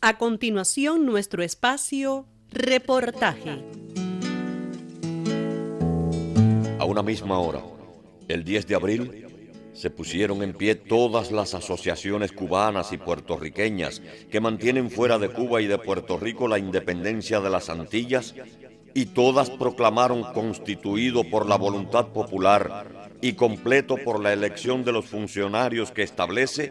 A continuación, nuestro espacio Reportaje. A una misma hora, el 10 de abril, se pusieron en pie todas las asociaciones cubanas y puertorriqueñas que mantienen fuera de Cuba y de Puerto Rico la independencia de las Antillas y todas proclamaron constituido por la voluntad popular y completo por la elección de los funcionarios que establece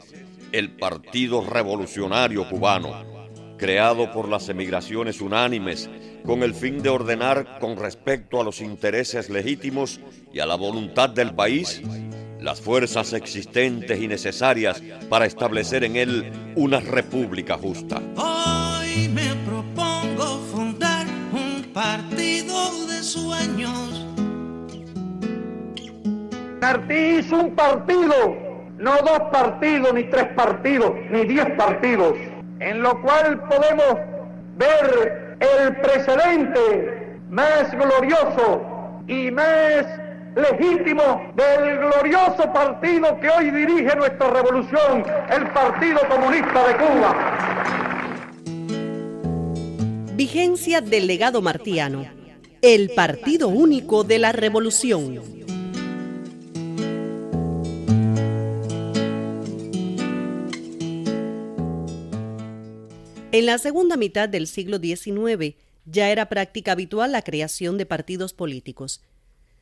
el Partido Revolucionario Cubano creado por las emigraciones unánimes con el fin de ordenar con respecto a los intereses legítimos y a la voluntad del país las fuerzas existentes y necesarias para establecer en él una república justa. Hoy me propongo fundar un partido de sueños. Martí un partido, no dos partidos, ni tres partidos, ni diez partidos en lo cual podemos ver el precedente más glorioso y más legítimo del glorioso partido que hoy dirige nuestra revolución, el Partido Comunista de Cuba. Vigencia del legado martiano, el partido único de la revolución. En la segunda mitad del siglo XIX ya era práctica habitual la creación de partidos políticos.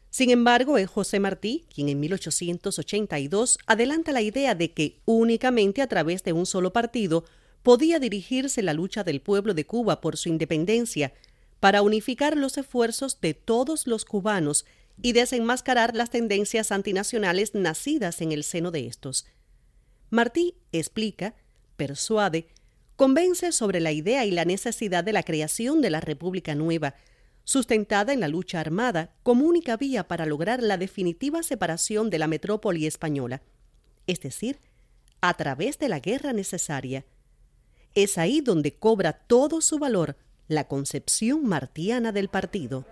Sin embargo, es José Martí quien en 1882 adelanta la idea de que únicamente a través de un solo partido podía dirigirse la lucha del pueblo de Cuba por su independencia, para unificar los esfuerzos de todos los cubanos y desenmascarar las tendencias antinacionales nacidas en el seno de estos. Martí explica, persuade convence sobre la idea y la necesidad de la creación de la República Nueva, sustentada en la lucha armada como única vía para lograr la definitiva separación de la metrópoli española, es decir, a través de la guerra necesaria. Es ahí donde cobra todo su valor la concepción martiana del partido.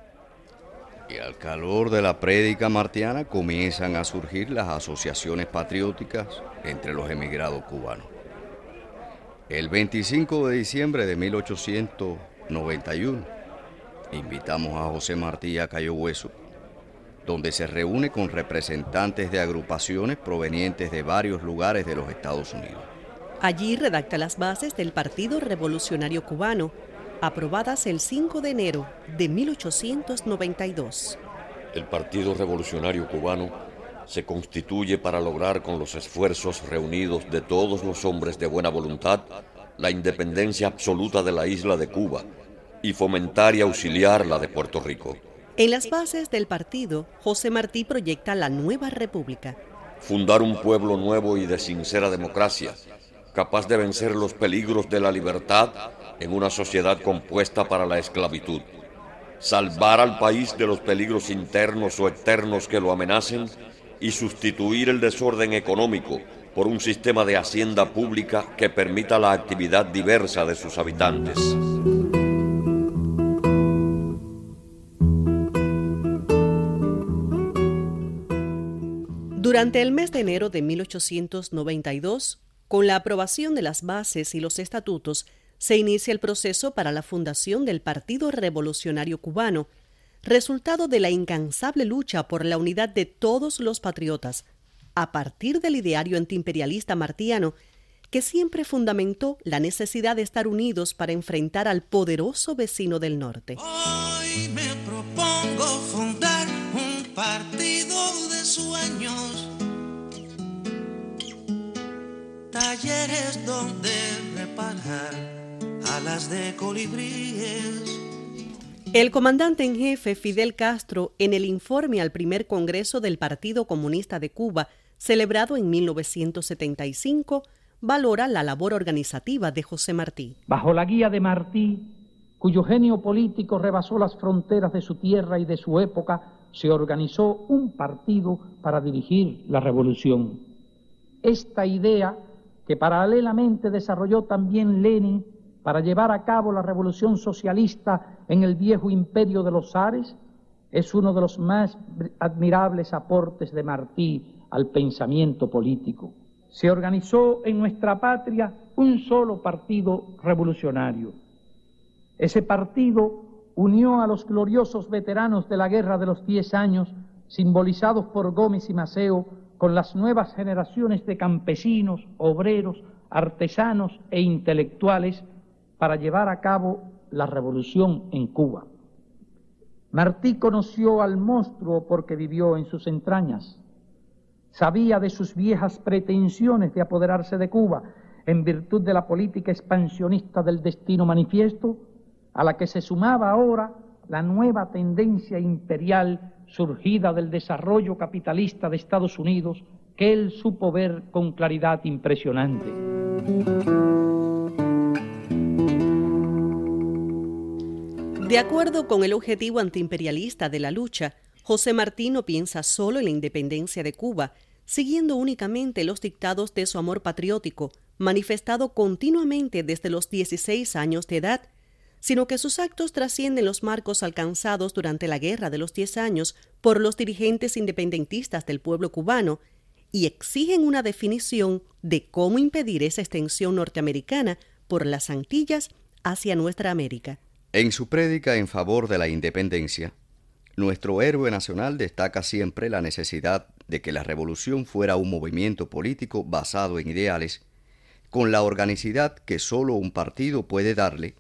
Y al calor de la prédica martiana comienzan a surgir las asociaciones patrióticas entre los emigrados cubanos. El 25 de diciembre de 1891 invitamos a José Martí a Cayo Hueso, donde se reúne con representantes de agrupaciones provenientes de varios lugares de los Estados Unidos. Allí redacta las bases del Partido Revolucionario Cubano, aprobadas el 5 de enero de 1892. El Partido Revolucionario Cubano se constituye para lograr con los esfuerzos reunidos de todos los hombres de buena voluntad la independencia absoluta de la isla de Cuba y fomentar y auxiliar la de Puerto Rico. En las bases del partido, José Martí proyecta la nueva república. Fundar un pueblo nuevo y de sincera democracia, capaz de vencer los peligros de la libertad en una sociedad compuesta para la esclavitud. Salvar al país de los peligros internos o externos que lo amenacen y sustituir el desorden económico por un sistema de hacienda pública que permita la actividad diversa de sus habitantes. Durante el mes de enero de 1892, con la aprobación de las bases y los estatutos, se inicia el proceso para la fundación del Partido Revolucionario Cubano, resultado de la incansable lucha por la unidad de todos los patriotas, a partir del ideario antiimperialista martiano, que siempre fundamentó la necesidad de estar unidos para enfrentar al poderoso vecino del norte. Hoy me propongo fundar un partido de sueños, talleres donde reparar alas de colibríes el comandante en jefe Fidel Castro, en el informe al primer Congreso del Partido Comunista de Cuba, celebrado en 1975, valora la labor organizativa de José Martí. Bajo la guía de Martí, cuyo genio político rebasó las fronteras de su tierra y de su época, se organizó un partido para dirigir la revolución. Esta idea, que paralelamente desarrolló también Lenin para llevar a cabo la revolución socialista en el viejo imperio de los zares, es uno de los más admirables aportes de Martí al pensamiento político. Se organizó en nuestra patria un solo partido revolucionario. Ese partido unió a los gloriosos veteranos de la Guerra de los Diez Años, simbolizados por Gómez y Maceo, con las nuevas generaciones de campesinos, obreros, artesanos e intelectuales para llevar a cabo la revolución en Cuba. Martí conoció al monstruo porque vivió en sus entrañas. Sabía de sus viejas pretensiones de apoderarse de Cuba en virtud de la política expansionista del destino manifiesto, a la que se sumaba ahora la nueva tendencia imperial surgida del desarrollo capitalista de Estados Unidos que él supo ver con claridad impresionante. De acuerdo con el objetivo antiimperialista de la lucha, José Martí no piensa solo en la independencia de Cuba, siguiendo únicamente los dictados de su amor patriótico, manifestado continuamente desde los 16 años de edad, sino que sus actos trascienden los marcos alcanzados durante la Guerra de los Diez Años por los dirigentes independentistas del pueblo cubano y exigen una definición de cómo impedir esa extensión norteamericana por las Antillas hacia nuestra América. En su prédica en favor de la independencia, nuestro héroe nacional destaca siempre la necesidad de que la revolución fuera un movimiento político basado en ideales, con la organicidad que sólo un partido puede darle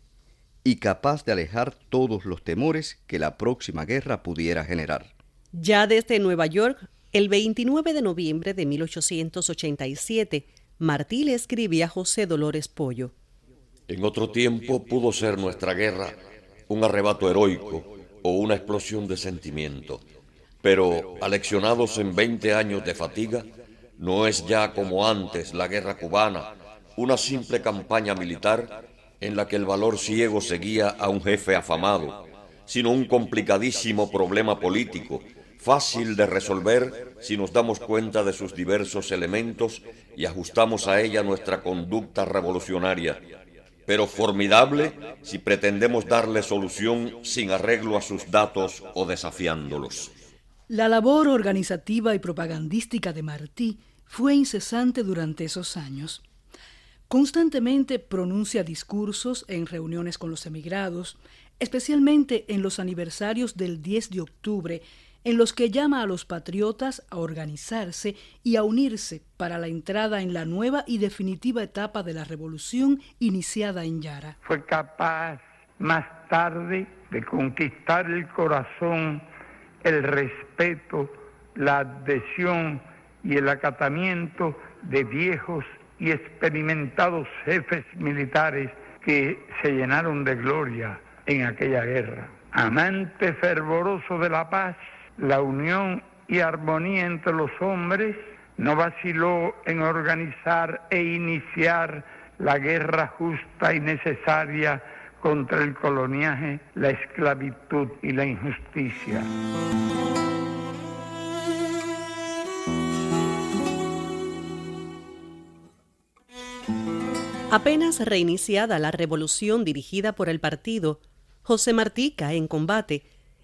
y capaz de alejar todos los temores que la próxima guerra pudiera generar. Ya desde Nueva York, el 29 de noviembre de 1887, Martí le escribía a José Dolores Pollo. En otro tiempo pudo ser nuestra guerra un arrebato heroico o una explosión de sentimiento, pero aleccionados en 20 años de fatiga, no es ya como antes la guerra cubana, una simple campaña militar en la que el valor ciego seguía a un jefe afamado, sino un complicadísimo problema político, fácil de resolver si nos damos cuenta de sus diversos elementos y ajustamos a ella nuestra conducta revolucionaria pero formidable si pretendemos darle solución sin arreglo a sus datos o desafiándolos. La labor organizativa y propagandística de Martí fue incesante durante esos años. Constantemente pronuncia discursos en reuniones con los emigrados, especialmente en los aniversarios del 10 de octubre en los que llama a los patriotas a organizarse y a unirse para la entrada en la nueva y definitiva etapa de la revolución iniciada en Yara. Fue capaz más tarde de conquistar el corazón, el respeto, la adhesión y el acatamiento de viejos y experimentados jefes militares que se llenaron de gloria en aquella guerra. Amante fervoroso de la paz, la unión y armonía entre los hombres, no vaciló en organizar e iniciar la guerra justa y necesaria contra el coloniaje, la esclavitud y la injusticia. Apenas reiniciada la revolución dirigida por el partido, José Martí cae en combate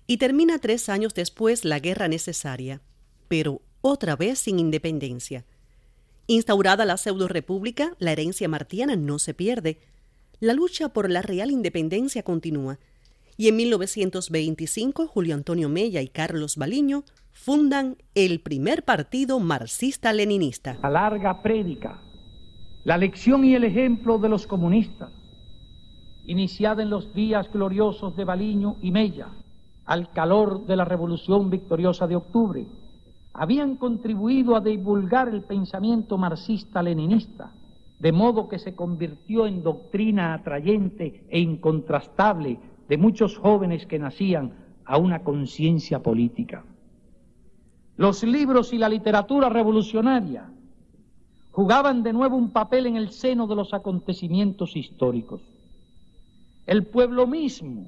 y termina tres años después la guerra necesaria, pero otra vez sin independencia. Instaurada la pseudo-república, la herencia martiana no se pierde. La lucha por la real independencia continúa. Y en 1925, Julio Antonio Mella y Carlos Baliño fundan el primer partido marxista-leninista. La larga prédica, la lección y el ejemplo de los comunistas, iniciada en los días gloriosos de Baliño y Mella, al calor de la revolución victoriosa de octubre, habían contribuido a divulgar el pensamiento marxista-leninista, de modo que se convirtió en doctrina atrayente e incontrastable de muchos jóvenes que nacían a una conciencia política. Los libros y la literatura revolucionaria jugaban de nuevo un papel en el seno de los acontecimientos históricos. El pueblo mismo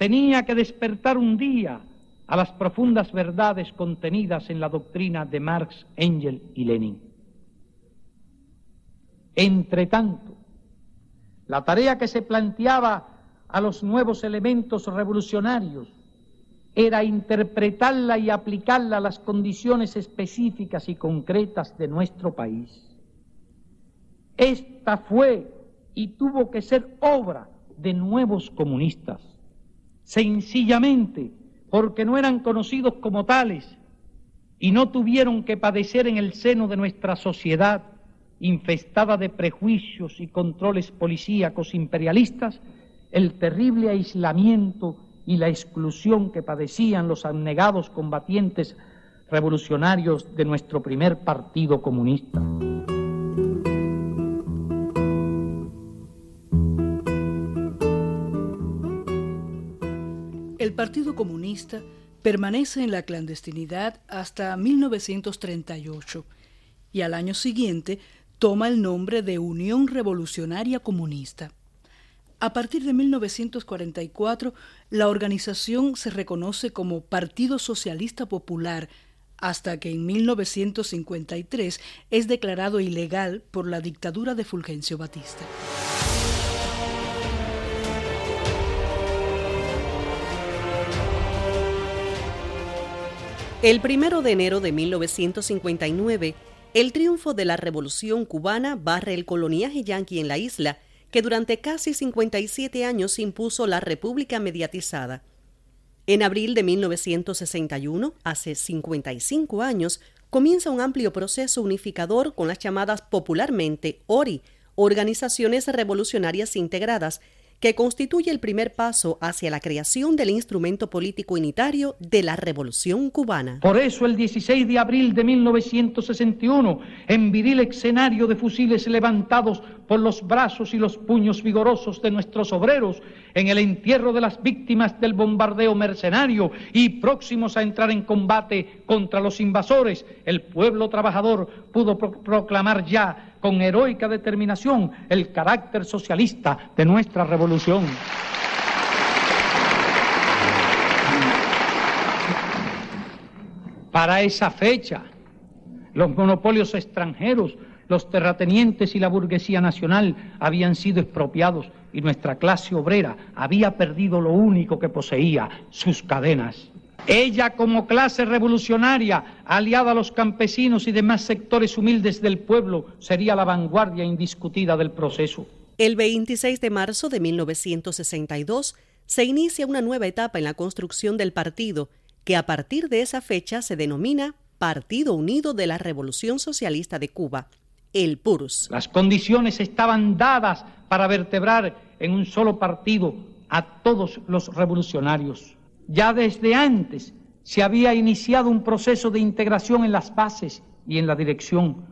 tenía que despertar un día a las profundas verdades contenidas en la doctrina de Marx, Engel y Lenin. Entre tanto, la tarea que se planteaba a los nuevos elementos revolucionarios era interpretarla y aplicarla a las condiciones específicas y concretas de nuestro país. Esta fue y tuvo que ser obra de nuevos comunistas, sencillamente porque no eran conocidos como tales y no tuvieron que padecer en el seno de nuestra sociedad infestada de prejuicios y controles policíacos imperialistas, el terrible aislamiento y la exclusión que padecían los abnegados combatientes revolucionarios de nuestro primer partido comunista. El Partido Comunista permanece en la clandestinidad hasta 1938 y al año siguiente toma el nombre de Unión Revolucionaria Comunista. A partir de 1944, la organización se reconoce como Partido Socialista Popular hasta que en 1953 es declarado ilegal por la dictadura de Fulgencio Batista. El primero de enero de 1959, el triunfo de la Revolución cubana barre el coloniaje yanqui en la isla que durante casi 57 años impuso la República mediatizada. En abril de 1961, hace 55 años, comienza un amplio proceso unificador con las llamadas popularmente ORI, Organizaciones Revolucionarias Integradas, que constituye el primer paso hacia la creación del instrumento político unitario de la Revolución cubana. Por eso el 16 de abril de 1961, en viril escenario de fusiles levantados por los brazos y los puños vigorosos de nuestros obreros, en el entierro de las víctimas del bombardeo mercenario y próximos a entrar en combate contra los invasores, el pueblo trabajador pudo proclamar ya con heroica determinación el carácter socialista de nuestra revolución. Para esa fecha, los monopolios extranjeros, los terratenientes y la burguesía nacional habían sido expropiados y nuestra clase obrera había perdido lo único que poseía, sus cadenas. Ella como clase revolucionaria, aliada a los campesinos y demás sectores humildes del pueblo, sería la vanguardia indiscutida del proceso. El 26 de marzo de 1962 se inicia una nueva etapa en la construcción del partido, que a partir de esa fecha se denomina Partido Unido de la Revolución Socialista de Cuba, el PURS. Las condiciones estaban dadas para vertebrar en un solo partido a todos los revolucionarios. Ya desde antes se había iniciado un proceso de integración en las bases y en la dirección,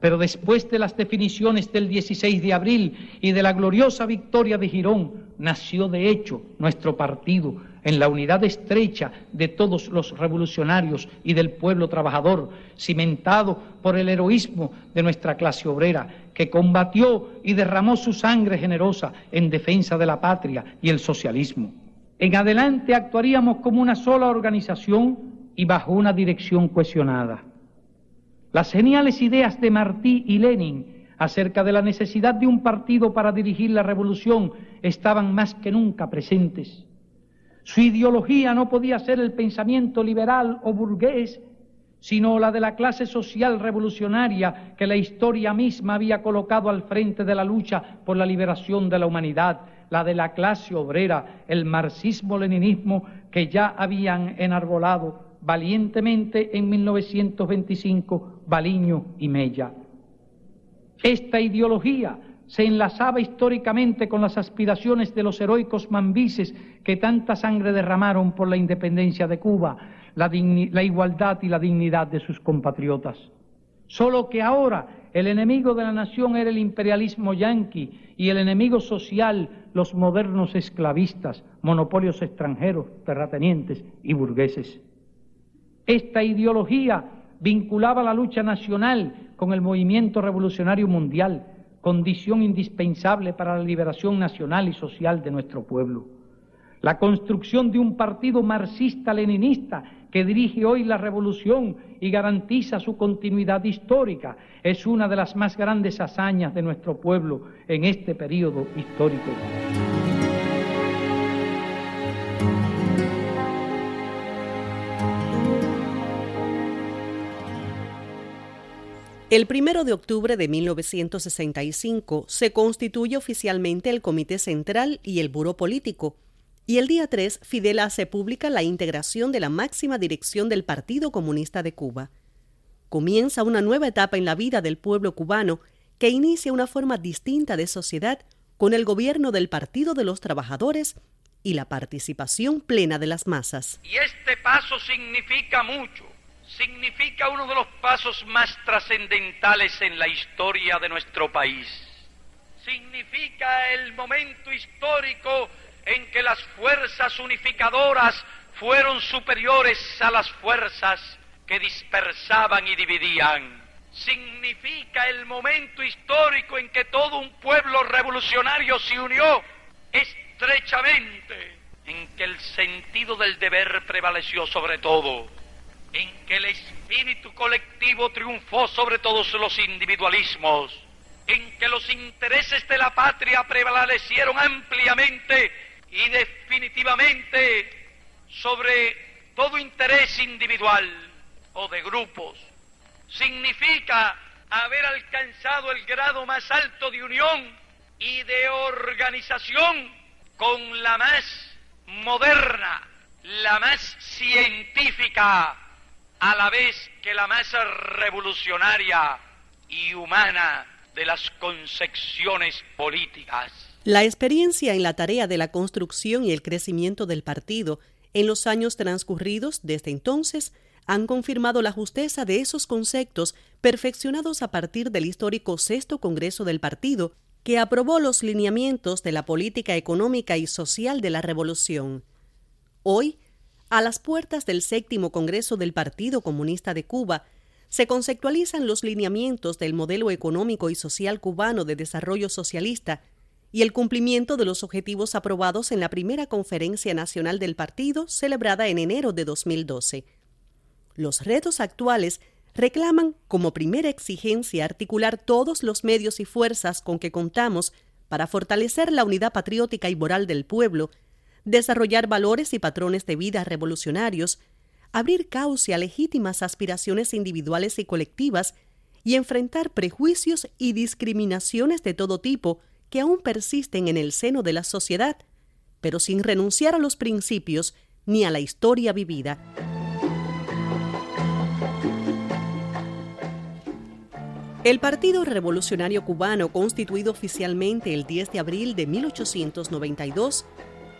pero después de las definiciones del 16 de abril y de la gloriosa victoria de Girón, nació de hecho nuestro partido en la unidad estrecha de todos los revolucionarios y del pueblo trabajador, cimentado por el heroísmo de nuestra clase obrera, que combatió y derramó su sangre generosa en defensa de la patria y el socialismo. En adelante actuaríamos como una sola organización y bajo una dirección cohesionada. Las geniales ideas de Martí y Lenin acerca de la necesidad de un partido para dirigir la revolución estaban más que nunca presentes. Su ideología no podía ser el pensamiento liberal o burgués, sino la de la clase social revolucionaria que la historia misma había colocado al frente de la lucha por la liberación de la humanidad la de la clase obrera, el marxismo-leninismo que ya habían enarbolado valientemente en 1925 Baliño y Mella. Esta ideología se enlazaba históricamente con las aspiraciones de los heroicos mambises que tanta sangre derramaron por la independencia de Cuba, la, igualdad y la dignidad de sus compatriotas. Solo que ahora el enemigo de la nación era el imperialismo yanqui y el enemigo social los modernos esclavistas, monopolios extranjeros, terratenientes y burgueses. Esta ideología vinculaba la lucha nacional con el movimiento revolucionario mundial, condición indispensable para la liberación nacional y social de nuestro pueblo. La construcción de un partido marxista-leninista que dirige hoy la revolución y garantiza su continuidad histórica es una de las más grandes hazañas de nuestro pueblo en este periodo histórico. El primero de octubre de 1965 se constituye oficialmente el Comité Central y el Buró Político, y el día 3 Fidel hace pública la integración de la máxima dirección del Partido Comunista de Cuba. Comienza una nueva etapa en la vida del pueblo cubano que inicia una forma distinta de sociedad con el gobierno del Partido de los Trabajadores y la participación plena de las masas. Y este paso significa mucho significa uno de los pasos más trascendentales en la historia de nuestro país. Significa el momento histórico en que las fuerzas unificadoras fueron superiores a las fuerzas que dispersaban y dividían. Significa el momento histórico en que todo un pueblo revolucionario se unió estrechamente, en que el sentido del deber prevaleció sobre todo en que el espíritu colectivo triunfó sobre todos los individualismos, en que los intereses de la patria prevalecieron ampliamente y definitivamente sobre todo interés individual o de grupos. Significa haber alcanzado el grado más alto de unión y de organización con la más moderna, la más científica, a la vez que la masa revolucionaria y humana de las concepciones políticas. La experiencia en la tarea de la construcción y el crecimiento del partido en los años transcurridos desde entonces han confirmado la justeza de esos conceptos perfeccionados a partir del histórico sexto Congreso del Partido, que aprobó los lineamientos de la política económica y social de la Revolución. Hoy, a las puertas del séptimo Congreso del Partido Comunista de Cuba, se conceptualizan los lineamientos del modelo económico y social cubano de desarrollo socialista y el cumplimiento de los objetivos aprobados en la primera Conferencia Nacional del Partido celebrada en enero de 2012. Los retos actuales reclaman como primera exigencia articular todos los medios y fuerzas con que contamos para fortalecer la unidad patriótica y moral del pueblo desarrollar valores y patrones de vida revolucionarios, abrir cauce a legítimas aspiraciones individuales y colectivas y enfrentar prejuicios y discriminaciones de todo tipo que aún persisten en el seno de la sociedad, pero sin renunciar a los principios ni a la historia vivida. El Partido Revolucionario Cubano, constituido oficialmente el 10 de abril de 1892,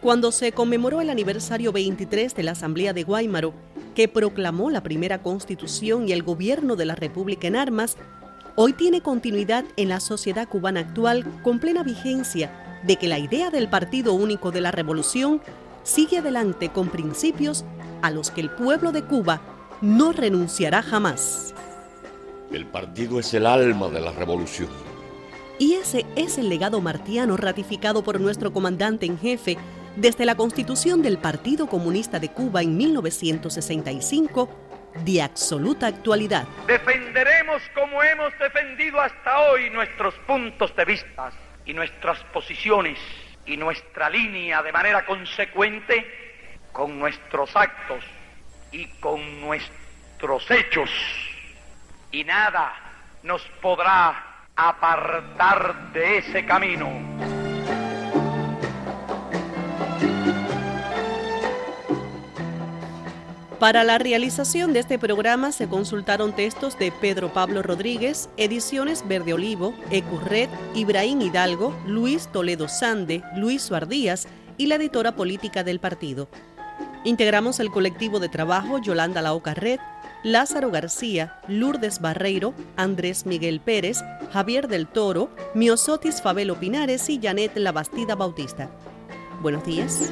cuando se conmemoró el aniversario 23 de la Asamblea de Guaymaro, que proclamó la primera constitución y el gobierno de la República en armas, hoy tiene continuidad en la sociedad cubana actual con plena vigencia de que la idea del Partido Único de la Revolución sigue adelante con principios a los que el pueblo de Cuba no renunciará jamás. El partido es el alma de la revolución. Y ese es el legado martiano ratificado por nuestro comandante en jefe, desde la constitución del Partido Comunista de Cuba en 1965 de absoluta actualidad. Defenderemos como hemos defendido hasta hoy nuestros puntos de vista y nuestras posiciones y nuestra línea de manera consecuente con nuestros actos y con nuestros hechos. Y nada nos podrá apartar de ese camino. Para la realización de este programa se consultaron textos de Pedro Pablo Rodríguez, Ediciones Verde Olivo, Ecurred, Ibrahim Hidalgo, Luis Toledo Sande, Luis Suardías y la editora política del partido. Integramos el colectivo de trabajo Yolanda Laoca Red, Lázaro García, Lourdes Barreiro, Andrés Miguel Pérez, Javier del Toro, Miosotis Fabelo Pinares y Janet Labastida Bautista. Buenos días.